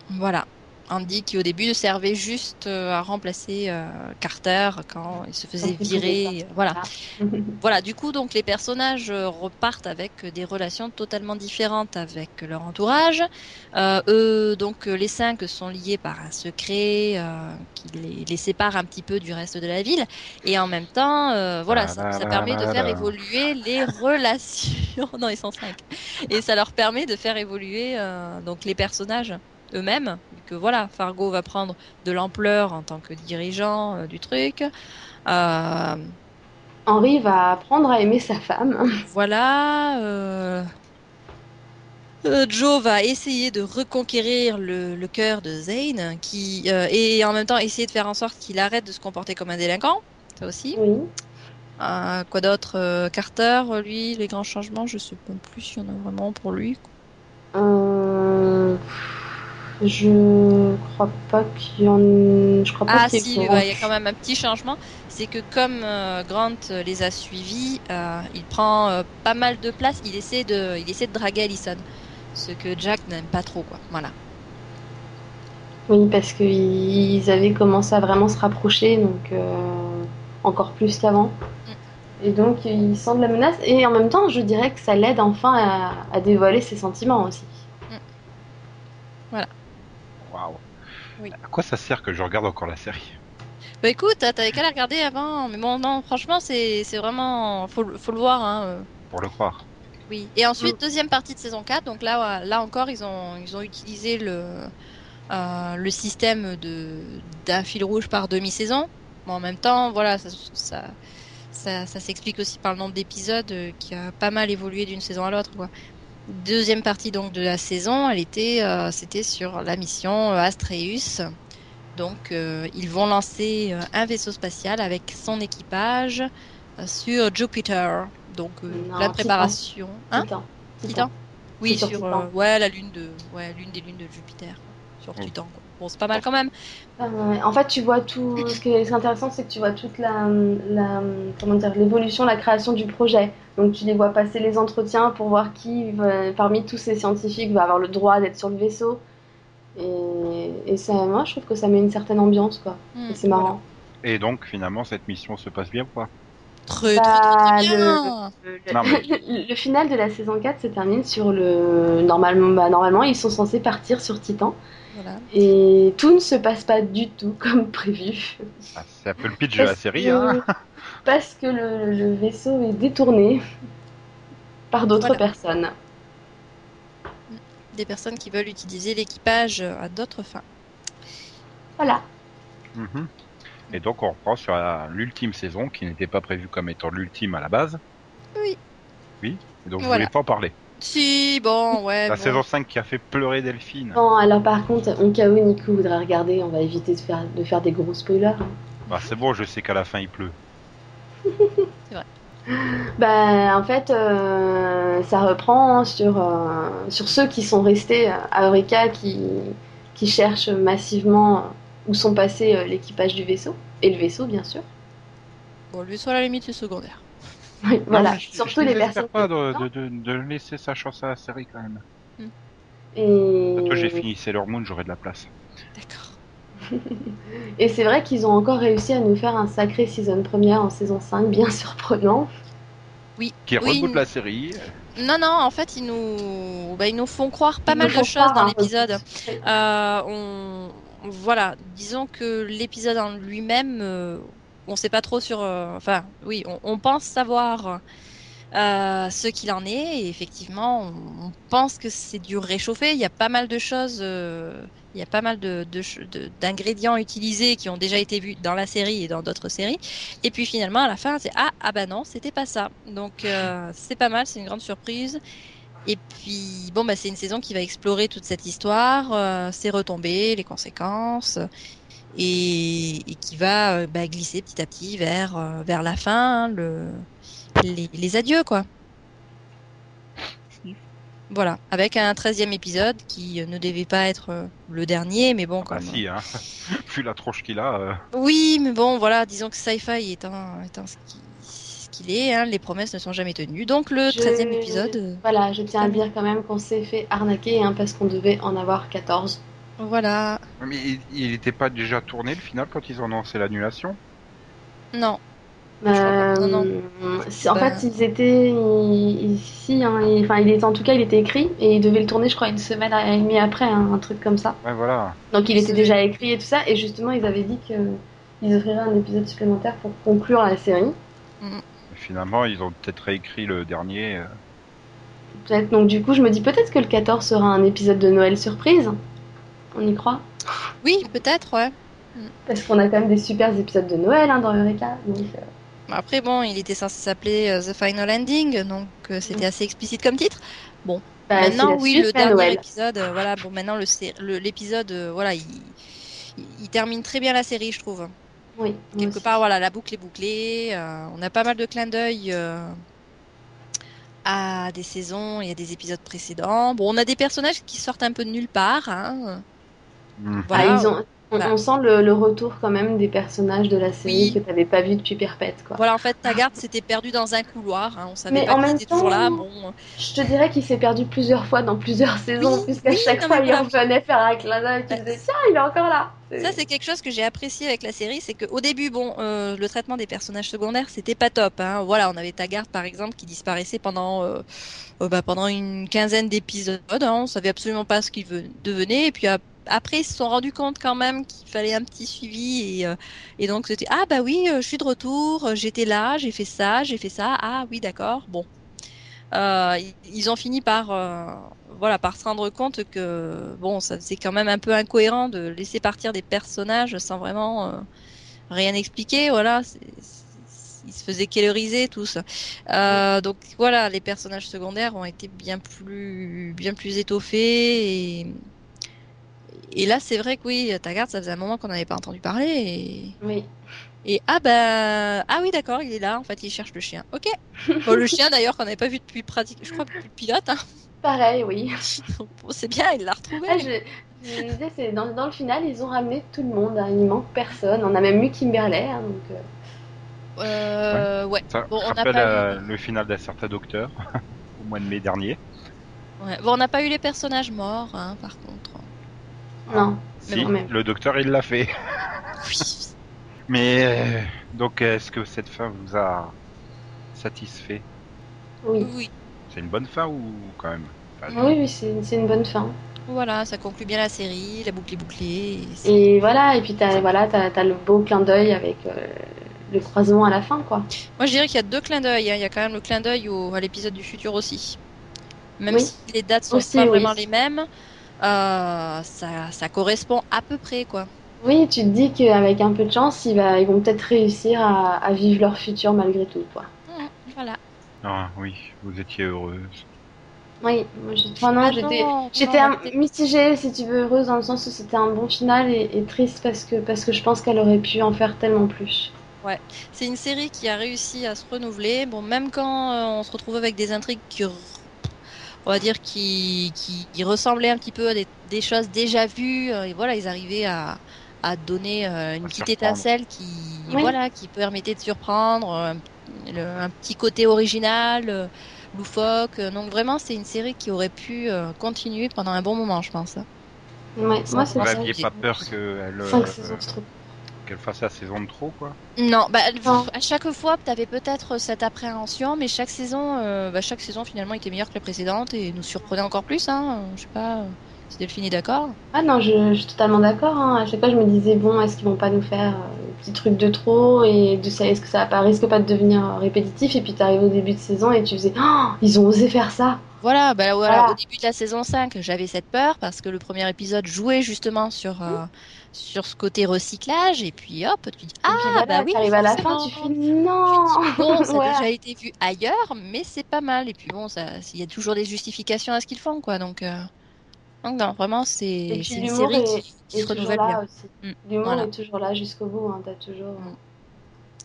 Voilà. Andy qui au début servait juste euh, à remplacer euh, Carter quand il se faisait virer. euh, Voilà. Ah. Voilà, du coup, donc les personnages repartent avec des relations totalement différentes avec leur entourage. Euh, eux, donc les cinq sont liés par un secret euh, qui les, les sépare un petit peu du reste de la ville, et en même temps, euh, voilà, ça, ça permet de faire évoluer les relations. non, ils sont cinq, et ça leur permet de faire évoluer donc les personnages eux-mêmes. Que voilà, Fargo va prendre de l'ampleur en tant que dirigeant euh, du truc. Euh, Henry va apprendre à aimer sa femme. voilà. euh, euh, Joe va essayer de reconquérir le, le cœur de Zane, qui et en même temps essayer de faire en sorte qu'il arrête de se comporter comme un délinquant. Ça aussi. Oui. Quoi d'autre Carter, lui, les grands changements, je sais plus s'il y en a vraiment pour lui. Euh, je crois pas qu'il y en. Je crois pas Ah si, ouais, il y a quand même un petit changement. C'est que comme euh, Grant euh, les a suivis, euh, il prend euh, pas mal de place. Il essaie de, il essaie de draguer Allison, ce que Jack n'aime pas trop, quoi. Voilà. Oui, parce qu'ils avaient commencé à vraiment se rapprocher, donc encore plus qu'avant. Et donc ils sentent la menace. Et en même temps, je dirais que ça l'aide enfin à, à dévoiler ses sentiments aussi. Waouh. Oui. À quoi ça sert que je regarde encore la série? Bah écoute, t'avais qu'à la regarder avant. Mais bon, non, franchement, c'est, c'est vraiment, faut, le- faut le voir, hein. euh, Pour le croire. Oui. Et ensuite, deuxième partie de saison 4. Donc là, là encore, ils ont, ils ont utilisé le, euh, le système de d'un fil rouge par demi-saison. Mais en même temps, voilà, ça, ça, ça, ça s'explique aussi par le nombre d'épisodes euh, qui a pas mal évolué d'une saison à l'autre, quoi. Deuxième partie donc de la saison, elle était, euh, c'était sur la mission euh, Astreus. Donc, euh, ils vont lancer un vaisseau spatial avec son équipage sur Jupiter. Donc, euh, Non, la Titan. préparation. Hein Titan. Titan Oui, sur sur, Titan. euh, ouais, la lune de, ouais, l'une des lunes de Jupiter. Sur Oh. Titan. quoi. Bon, c'est pas mal quand même. Euh, en fait, tu vois tout. Ce qui est intéressant, c'est que tu vois toute la, la comment dire, l'évolution, la création du projet. Donc, tu les vois passer les entretiens pour voir qui, va- parmi tous ces scientifiques, va avoir le droit d'être sur le vaisseau. Et, et ça, moi, je trouve que ça met une certaine ambiance, quoi. Hmm, Et c'est marrant. Et donc, finalement, cette mission se passe bien ou pas? Très, Bah, très, très le- bien. Le, Non, mais- le- le final de la saison 4 se termine sur le. Normalement, bah, normalement, ils sont censés partir sur Titan. Voilà. Et tout ne se passe pas du tout comme prévu. Ah, C'est un peu le pitch de la série. que- Hein Parce que le, le vaisseau est détourné par d'autres Voilà. personnes. Des personnes qui veulent utiliser l'équipage à d'autres fins. Voilà. Mhm. Et donc, on reprend sur l'ultime saison, qui n'était pas prévue comme étant l'ultime à la base. Oui. Oui. Et donc, je Voilà. voulais pas en parler. Si, bon, ouais. La bon. saison 5 qui a fait pleurer Delphine. Bon, alors par contre, en cas où Nico voudrait regarder, on va éviter de faire, de faire des gros spoilers. hein. Bah, c'est bon, je sais qu'à la fin, il pleut. Bah, en fait, euh, ça reprend sur, euh, sur ceux qui sont restés à Eureka, qui, qui cherchent massivement où sont passés euh, l'équipage du vaisseau. Et le vaisseau, bien sûr. Bon, le vaisseau à la limite, c'est secondaire. Oui, voilà. Non, mais je- Surtout je les personnes. pas de, de, de, de laisser sa chance à la série quand même. Et, Bientôt, j'ai fini Sailor Moon, j'aurai de la place. D'accord. et c'est vrai qu'ils ont encore réussi à nous faire un sacré season première en saison 5, bien surprenant. Qui Oui. reboot la série. Non, non, en fait, ils nous, bah, ils nous font croire pas Ils mal de choses croire dans un l'épisode. Euh, on, voilà, disons que l'épisode en lui-même, euh, on sait pas trop sur. euh, enfin, oui, on, pense savoir euh, ce qu'il en est. Et effectivement, on, pense que c'est du réchauffé. Il y a pas mal de choses. euh, il y a pas mal de, de d'ingrédients utilisés qui ont déjà été vus dans la série et dans d'autres séries. Et puis finalement, à la fin, c'est ah ah bah non, c'était pas ça. Donc c'est pas mal, c'est une grande surprise. Et puis, bon, bah, c'est une saison qui va explorer toute cette histoire, ses retombées, les conséquences, et, et qui va euh, bah, glisser petit à petit vers, euh, vers la fin, hein, le, les, les adieux, quoi. Voilà, avec un 13e épisode qui ne devait pas être euh, le dernier, mais bon, Ah quand bah même. si, hein. Vu la tronche qu'il a. euh, Oui, mais bon, voilà, disons que Sci-Fi étant, étant ce qui- ce qu'il est, hein, les promesses ne sont jamais tenues. Donc le Je- 13e épisode, euh, Voilà, je tiens à dire quand même qu'on s'est fait arnaquer hein, parce qu'on devait en avoir 14. Voilà. Mais il- il n'était pas déjà tourné le final quand ils ont annoncé l'annulation? Non, Euh, Non, non. en Bah. fait, ils étaient ici, hein, il- enfin, il était en tout cas, il était écrit et ils devaient le tourner, je crois, une semaine et demie après, hein, un truc comme ça. Ouais, voilà. Donc, il était déjà écrit et tout ça, et justement, ils avaient dit qu'ils offriraient un épisode supplémentaire pour conclure la série. Et finalement, ils ont peut-être réécrit le dernier. euh. Peut-être. Donc, du coup, je me dis peut-être que le 14 sera un épisode de Noël surprise. On y croit? Oui, peut-être, ouais. Parce qu'on a quand même des super épisodes de Noël hein, dans Eureka. Donc, euh, Après, bon, il était censé s'appeler euh, The Final Ending, donc euh, c'était assez explicite comme titre. bah, maintenant, oui, le dernier Noël. épisode, voilà, bon, maintenant le sé- le- l'épisode, euh, voilà, il, il, il termine très bien la série, je trouve. Oui, Quelque part, voilà, la boucle est bouclée. on a pas mal de clins d'œil à des saisons et à des épisodes précédents. Bon, on a des personnages qui sortent un peu de nulle part. Hein. Voilà. Ah, ils ont- on, Voilà. on sent le, le retour quand même des personnages de la série Oui. que tu n'avais pas vu depuis Perpète. Quoi. Voilà, en fait, Taggart s'était perdu dans un couloir. Hein. On savait Mais pas en qu'il même était toujours temps, là. Bon, Je te dirais qu'il s'est perdu plusieurs fois dans plusieurs saisons, Oui, puisqu'à oui, chaque fois il revenait faire un clin d'œil Ouais. disait Tiens, il est encore là Ça, c'est quelque chose que j'ai apprécié avec la série, c'est qu'au début, bon, euh, le traitement des personnages secondaires, c'était pas top. Hein. Voilà, on avait Taggart, par exemple, qui disparaissait pendant, euh, euh, bah, pendant une quinzaine d'épisodes. Hein. On savait absolument pas ce qu'il ve- devenait. Et puis ap- après, ils se sont rendus compte quand même qu'il fallait un petit suivi. Et, euh, et donc, c'était ah bah oui, euh, je suis de retour, euh, j'étais là, j'ai fait ça, j'ai fait ça. Ah oui, d'accord. Bon, euh, ils- ont fini par euh, voilà par se rendre compte que bon ça c'est quand même un peu incohérent de laisser partir des personnages sans vraiment rien expliquer voilà c'est- ils se faisaient killeriser tous euh, donc voilà les personnages secondaires ont été bien plus bien plus étoffés et et là c'est vrai que oui Taggart ça faisait un moment qu'on n'avait pas entendu parler et Oui. et ah ben ah oui d'accord il est là en fait il cherche le chien ok Bon, le chien d'ailleurs qu'on n'avait pas vu depuis pratique je crois depuis le pilote hein. Pareil, oui. Bon, c'est bien il l'a retrouvé Ah, je, je me disais, c'est dans, dans le final, ils ont ramené tout le monde, hein, il manque personne. On a même eu Kimberley. hein, donc, euh, euh, ouais Ça Bon, on rappelle pas euh, le final d'un certain docteur au mois de mai dernier. Ouais. Bon, on n'a pas eu les personnages morts, hein, par contre. Non. Si, bon, mais- le docteur il l'a fait. Oui. Mais euh, donc est-ce que cette fin vous a satisfait? Oui. Oui. C'est une bonne fin ou quand même pas Oui, oui, c'est une bonne fin. Voilà, ça conclut bien la série, la boucle est bouclée. et voilà, et puis t'as voilà, t'as, t'as le beau clin d'œil avec euh, le croisement à la fin, quoi. Moi, je dirais qu'il y a deux clins d'œil. hein. Il y a quand même le clin d'œil à l'épisode du futur aussi. Même Oui. si les dates sont Aussi, pas oui. vraiment les mêmes, euh, ça, ça correspond à peu près, quoi. Oui, tu te dis qu'avec un peu de chance, ils, vont peut-être réussir à, à vivre leur futur malgré tout, quoi. Mhm, Voilà. Ah oui, vous étiez heureuse. Oui, moi j'étais, un- mitigée, si tu veux, heureuse dans le sens où c'était un bon final et, et triste parce que, parce que je pense qu'elle aurait pu en faire tellement plus. C'est une série qui a réussi à se renouveler. Bon, même quand euh, on se retrouve avec des intrigues qui, on va dire, qui, qui, qui ressemblaient un petit peu à des, des choses déjà vues, euh, et voilà, ils arrivaient à, à donner euh, une À petite surprendre. étincelle qui, Oui. voilà, qui permettait de surprendre, euh, le- un petit côté original, loufoque. Donc vraiment, c'est une série qui aurait pu continuer pendant un bon moment, je pense. Ouais, moi c'est Vous n'aviez pas peur qu'elle Cinq euh. Qu'elle fasse la saison de trop quoi Non, bah, Non. à chaque fois, tu avais peut-être cette appréhension, mais chaque saison, euh, bah, chaque saison finalement était meilleure que la précédente et nous surprenait encore plus. Hein. Je sais pas euh, si Delphine est d'accord. Ah non, je, je suis totalement d'accord. hein. À chaque fois, je me disais, bon, est-ce qu'ils vont pas nous faire euh, des petits trucs de trop et de ça, est-ce que ça pas, risque pas de devenir euh, répétitif Et puis t'arrives au début de saison et tu faisais, oh, ils ont osé faire ça. Voilà, bah, voilà, Voilà. au début de la saison 5, j'avais cette peur parce que le premier épisode jouait justement sur, euh, sur ce côté recyclage et puis hop, tu dis Ah, puis voilà, bah oui, t'arrives à la fin, tu fais, non. Bon, ça a Voilà. déjà été vu ailleurs, mais c'est pas mal. Et puis bon, ça, il y a toujours des justifications à ce qu'ils font, quoi. Donc, euh, donc non, vraiment, c'est Et puis c'est une l'humour série est- qui, se toujours renouvelle là bien. aussi. Mm, L'humour voilà. est toujours là jusqu'au bout. Hein. T'as toujours. Mm.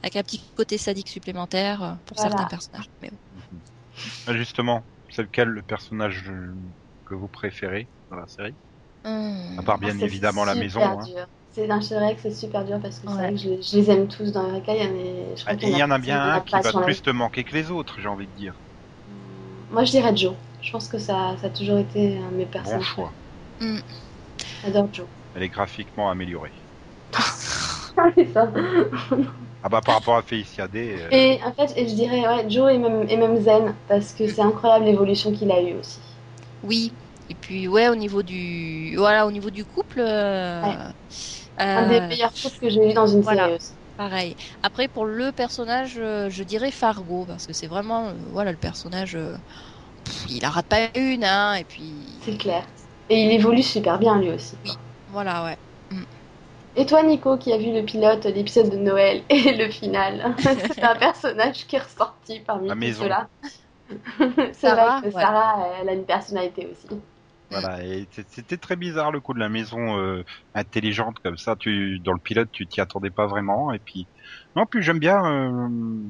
Avec un petit côté sadique supplémentaire euh, pour Voilà. certains personnages. Mais bon. Ah, Justement, C'est lequel le personnage que vous préférez dans la série? Hum. À part bien Ah, évidemment la maison. hein. dur. C'est un que c'est super dur parce que c'est Ouais. vrai que je, les- je les aime tous dans Eureka. Il y en a, je crois Et qu'il il y en a bien un qui va plus te manquer que les autres, j'ai envie de dire. Moi, je dirais Joe. Je pense que ça, ça a toujours été un de mes Bon personnages. choix. J'adore Joe. Elle est graphiquement améliorée. c'est ça. Ah bah par rapport à Félicia Day, euh, Et en fait, et je dirais ouais, Joe et même, et même Zen parce que c'est incroyable l'évolution qu'il a eu aussi. Oui. Et puis ouais, au niveau du voilà, au niveau du couple. euh, Ouais. euh, Un des meilleurs couples que j'ai eu dans une voilà. série aussi. Pareil. Après, pour le personnage, euh, je dirais Fargo, parce que c'est vraiment, voilà, le personnage, pff, il en rate pas une, hein, et puis, C'est clair. Et il évolue super bien lui aussi. Oui. voilà, ouais. Et toi, Nico, qui a vu le pilote, l'épisode de Noël et le final, c'est un personnage qui est ressorti parmi La tous maison. ceux-là. c'est vrai que ouais. Sarah, elle a une personnalité aussi. Voilà, et c'était très bizarre le coup de la maison euh, intelligente comme ça. Tu dans le pilote, tu t'y attendais pas vraiment, et puis non, puis j'aime bien euh,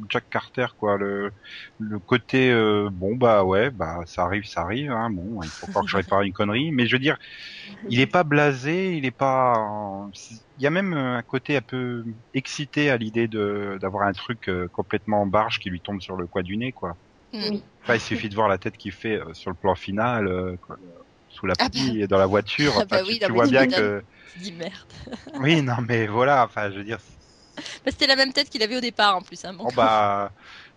Jack Carter quoi, le le côté euh, bon bah ouais, bah ça arrive, ça arrive, hein, bon, il faut pas que je répare une connerie, mais je veux dire, il est pas blasé, il est pas, il y a même un côté un peu excité à l'idée de d'avoir un truc euh, complètement en barge qui lui tombe sur le coin du nez quoi. Mm. Oui. Enfin, il suffit de voir la tête qu'il fait euh, sur le plan final, euh, quoi, sous la Ah pluie et dans la voiture. Ah bah Enfin, oui, tu, vois bien que. Dis merde. Oui, non, mais voilà. Enfin, je veux dire. Bah, C'était la même tête qu'il avait au départ, en plus, hein, bon. Oh bah.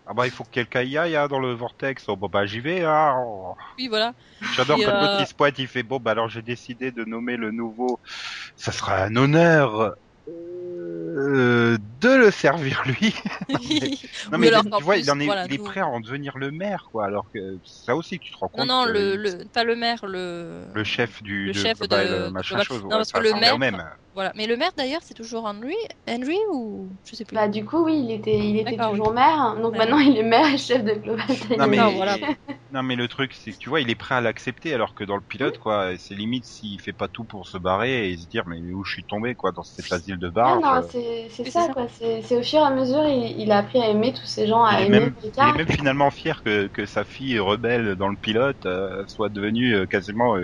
Ah bah, il faut que quelqu'un y aille hein, dans le vortex. Oh bah, bah j'y vais. Hein. Oh. Oui, voilà. J'adore quand euh, l'autre il se pointe, il fait bon bah alors j'ai décidé de nommer le nouveau. Ça sera un honneur euh, de le servir lui. Non Oui, mais alors tu vois, plus, il, en est, voilà, il est nous- prêt à en devenir le maire quoi. Alors que ça aussi tu te rends Non, compte. non, que le, le, pas le maire, le... le chef du le de chef Global, de- de machin Global- chose. Non, ouais, parce que le maire- même. Voilà. Mais le maire, d'ailleurs, c'est toujours Henry Henry ou... Je sais plus. Bah, du coup, oui, il était, il était toujours maire. Donc Ouais. maintenant, il est maire et chef de Global Non mais, Non, voilà. non mais le truc c'est que tu vois il est prêt à l'accepter alors que dans le pilote quoi c'est limite s'il fait pas tout pour se barrer et se dire mais où je suis tombé quoi dans cet asile de Ah barge. non, euh, c'est ça, quoi. C'est au fur et à mesure, il, il a appris à aimer tous ces gens, à il est aimer même, il est même finalement fier que, que sa fille rebelle dans le pilote euh, soit devenue euh, quasiment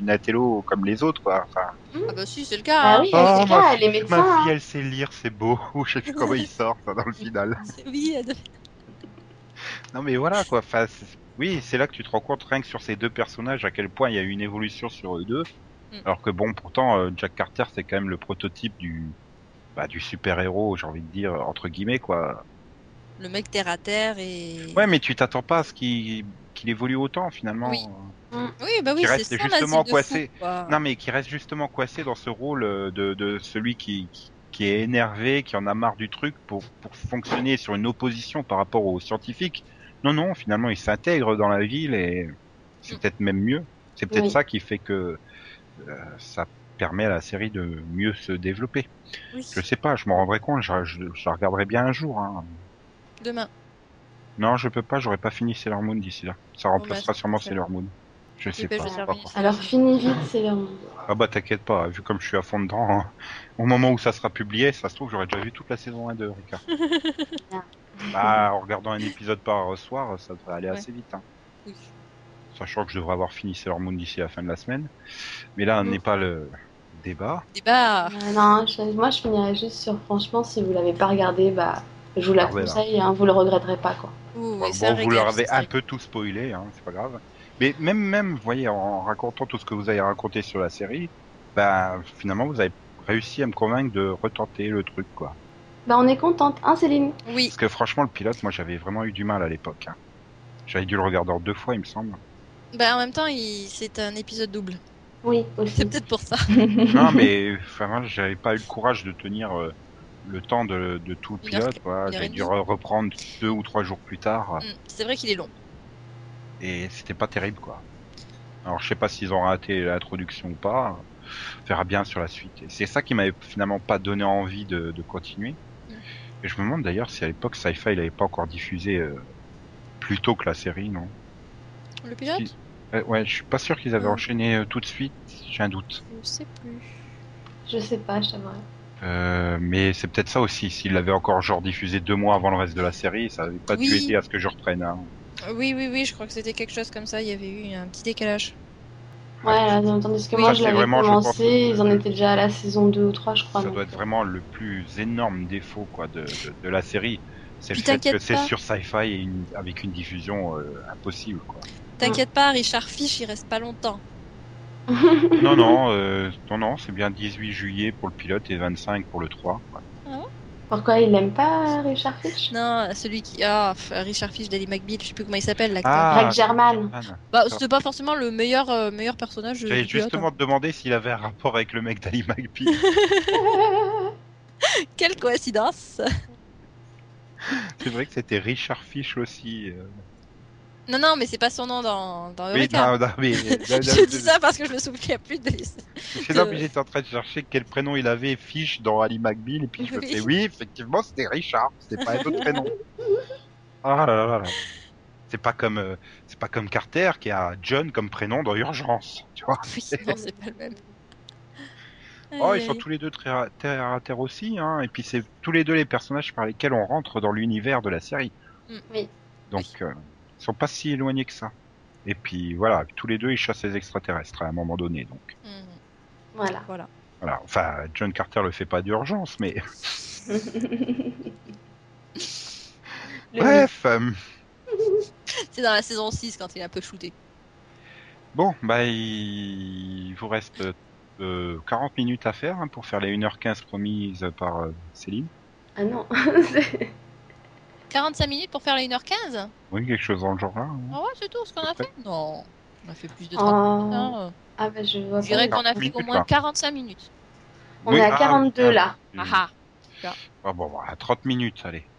euh, une intello comme les autres quoi. Enfin, Ah bah si, c'est le cas. Ah hein. oui, Oh, ça, fille- elle est médecin. ma hein. fille elle sait lire c'est beau. je sais plus comment il sort ça dans le final. C'est- Oui, elle- Non mais voilà quoi. Enfin, c'est- oui, c'est là que tu te rends compte rien que sur ces deux personnages à quel point il y a eu une évolution sur eux deux. Mm. Alors que bon, pourtant euh, Jack Carter c'est quand même le prototype du bah, du super héros, j'ai envie de dire entre guillemets quoi. Le mec terre à terre et... Ouais, mais tu t'attends pas à ce qu'il qu'il évolue autant finalement. Oui. Oui, bah oui, Qui c'est reste justement coincé. Non mais qui reste justement coincé dans ce rôle euh, de, de celui qui, qui qui est énervé, qui en a marre du truc pour pour fonctionner sur une opposition par rapport aux scientifiques. Non non, finalement il s'intègre dans la ville et c'est Mm. peut-être même mieux. C'est peut-être Oui. ça qui fait que euh, ça permet à la série de mieux se développer. Oui. Je sais pas, je m'en rendrai compte, je, je, je la regarderai bien un jour. Hein. Demain. Non, je peux pas, j'aurais pas fini Sailor Moon d'ici là. Ça Bon, remplacera bah, sûrement c'est- Sailor Moon. Je sais pas. Alors, finis vite, c'est leur monde. Ah bah t'inquiète pas, vu comme je suis à fond dedans, hein, au moment où ça sera publié, ça se trouve j'aurais déjà vu toute la saison 1 de Rika. Bien. bah en regardant un épisode par soir, ça devrait aller Ouais. assez vite. Hein. Oui. Sachant que je devrais avoir fini Sailor Moon d'ici la fin de la semaine. Mais là, Mm. n'est pas le débat. Débat. Euh, non, je- moi, je finirais juste sur, franchement, si vous l'avez pas regardé, bah, je vous la Regardez-la. conseille, hein, vous le regretterez pas, quoi. Ouh, Bon, vous leur avez un peu tout spoilé, hein, c'est pas grave. Mais même, même, vous voyez, en racontant tout ce que vous avez raconté sur la série, bah finalement vous avez réussi à me convaincre de retenter le truc, quoi. Bah, on est contente, hein, Céline Oui, Parce que franchement, le pilote, moi j'avais vraiment eu du mal à l'époque. Hein. J'avais dû le regarder en deux fois, il me semble. bah en même temps, il... c'est un épisode double. Oui, aussi. C'est peut-être pour ça. non, mais enfin, moi, j'avais pas eu le courage de tenir euh, le temps de, de tout le pilote. J'avais et dû reprendre deux ou trois jours plus tard, Mm, C'est vrai qu'il est long. et c'était pas terrible, quoi. Alors je sais pas s'ils ont raté l'introduction ou pas. On verra bien sur la suite. Et c'est ça qui m'avait finalement pas donné envie de, de continuer. Mm. Et je me demande d'ailleurs si à l'époque Sci-Fi il avait pas encore diffusé euh, plus tôt que la série, non? Le pilote? Si. Euh, Ouais, je suis pas sûr qu'ils avaient Mm. enchaîné euh, tout de suite. J'ai un doute. Je sais plus. Je sais pas, je t'avouerai. Euh, mais c'est peut-être ça aussi. S'il l'avait encore genre diffusé deux mois avant le reste de la série, ça avait pas dû Oui. aider à ce que je reprenne. Hein. Oui, oui, oui, je crois que c'était quelque chose comme ça. Il y avait eu un petit décalage. Ouais, là, tandis que Oui, moi ça, je l'avais vraiment, je commencé, ils en étaient déjà à la saison 2 ou 3, je crois. Ça donc, doit être vraiment le plus énorme défaut quoi de, de, de la série. C'est le fait t'inquiète que c'est pas. sur Sci-Fi avec une diffusion euh, impossible. Quoi. T'inquiète pas, Richard Fish, il reste pas longtemps. non, non, euh, non, non, c'est bien 18 juillet pour le pilote et 25 pour le 3. quoi. Pourquoi il aime pas Richard Fish? Non, celui qui. Ah, Richard Fish d'Ali McBeal, je sais plus comment il s'appelle, l'acteur. Ah, Greg German. Bah, c'était pas forcément le meilleur, euh, meilleur personnage. J'allais du pilote, justement te demander s'il avait un rapport avec le mec d'Ali McBeal. hein. Quelle coïncidence c'est vrai que c'était Richard Fish aussi. euh. Non, non, mais c'est pas son nom dans, dans Oui, Eureka. non, non, mais je dis ça parce que je me souviens plus de C'est là, j'étais en train de chercher quel prénom il avait Fish dans Ali McBeal et puis je me fais oui, effectivement, c'était Richard, c'était pas un autre prénom. Ah là là là là. C'est pas comme euh, c'est pas comme Carter qui a John comme prénom dans Urgence, tu vois. Oui, non, c'est pas le même. Oh, ils sont tous les deux très à- terre à terre aussi, hein. Et puis c'est tous les deux les personnages par lesquels on rentre dans l'univers de la série. Mm. Oui. Donc euh, ils sont pas si éloignés que ça. Et puis voilà, tous les deux ils chassent les extraterrestres à un moment donné. Donc Mhm. Voilà. Voilà. voilà. Enfin, John Carter le fait pas d'urgence, mais bref. euh, C'est dans la saison 6 quand il est un peu shooté. Bon, bah il vous reste euh, 40 minutes à faire hein, pour faire les 1h15 promises par euh, Céline. Ah non. 45 minutes pour faire les 1h15 Oui, quelque chose dans le genre là. hein. Ah ouais, c'est tout ce qu'on a fait Non, on a fait plus de 30 minutes. Oh. hein. Ah bah je vois Je dirais pas. qu'on a fait minutes, au moins là. 45 minutes. On Oui, est à ah, 42 ah, là. Ah ah. Ah bon, voilà, 30 minutes, allez.